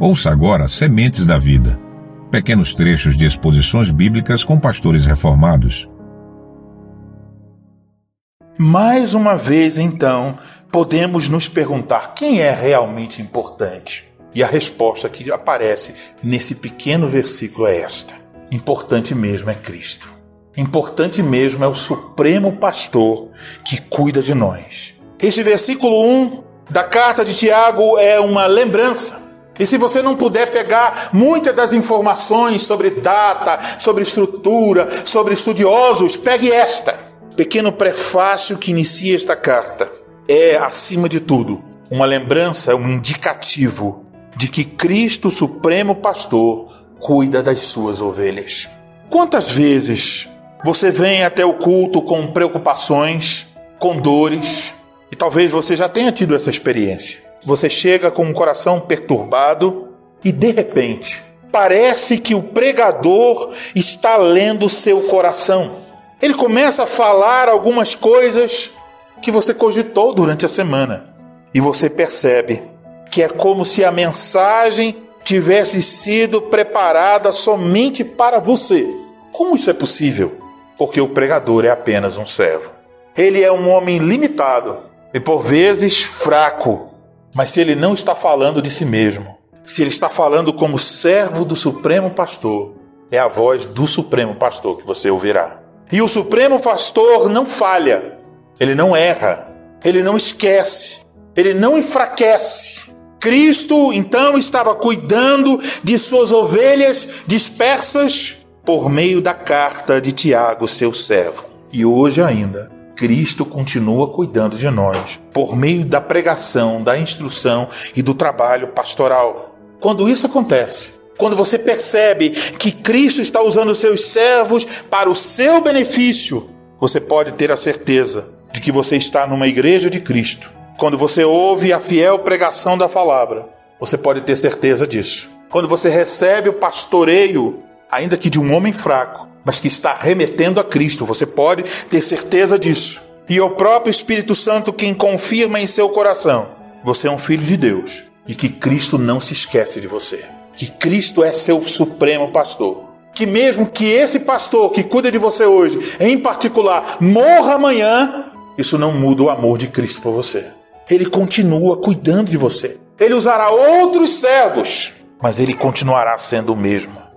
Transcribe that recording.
Ouça agora Sementes da Vida. Pequenos trechos de exposições bíblicas com pastores reformados. Mais uma vez, então, podemos nos perguntar quem é realmente importante. E a resposta que aparece nesse pequeno versículo é esta: importante mesmo é Cristo. Importante mesmo é o Supremo Pastor que cuida de nós. Este versículo 1 da carta de Tiago é uma lembrança e se você não puder pegar muitas das informações sobre data, sobre estrutura, sobre estudiosos, pegue esta. Pequeno prefácio que inicia esta carta é, acima de tudo, uma lembrança, um indicativo de que Cristo, Supremo Pastor, cuida das suas ovelhas. Quantas vezes você vem até o culto com preocupações, com dores, e talvez você já tenha tido essa experiência. Você chega com um coração perturbado e de repente parece que o pregador está lendo seu coração. Ele começa a falar algumas coisas que você cogitou durante a semana e você percebe que é como se a mensagem tivesse sido preparada somente para você. Como isso é possível? Porque o pregador é apenas um servo. Ele é um homem limitado e por vezes fraco mas se ele não está falando de si mesmo, se ele está falando como servo do Supremo Pastor, é a voz do Supremo Pastor que você ouvirá. E o Supremo Pastor não falha, ele não erra, ele não esquece, ele não enfraquece. Cristo então estava cuidando de suas ovelhas dispersas por meio da carta de Tiago, seu servo. E hoje ainda Cristo continua cuidando de nós por meio da pregação, da instrução e do trabalho pastoral. Quando isso acontece, quando você percebe que Cristo está usando seus servos para o seu benefício, você pode ter a certeza de que você está numa igreja de Cristo. Quando você ouve a fiel pregação da palavra, você pode ter certeza disso. Quando você recebe o pastoreio, ainda que de um homem fraco, mas que está remetendo a Cristo. Você pode ter certeza disso. E é o próprio Espírito Santo quem confirma em seu coração: você é um filho de Deus e que Cristo não se esquece de você. Que Cristo é seu supremo pastor. Que mesmo que esse pastor que cuida de você hoje, em particular, morra amanhã, isso não muda o amor de Cristo por você. Ele continua cuidando de você. Ele usará outros servos, mas ele continuará sendo o mesmo.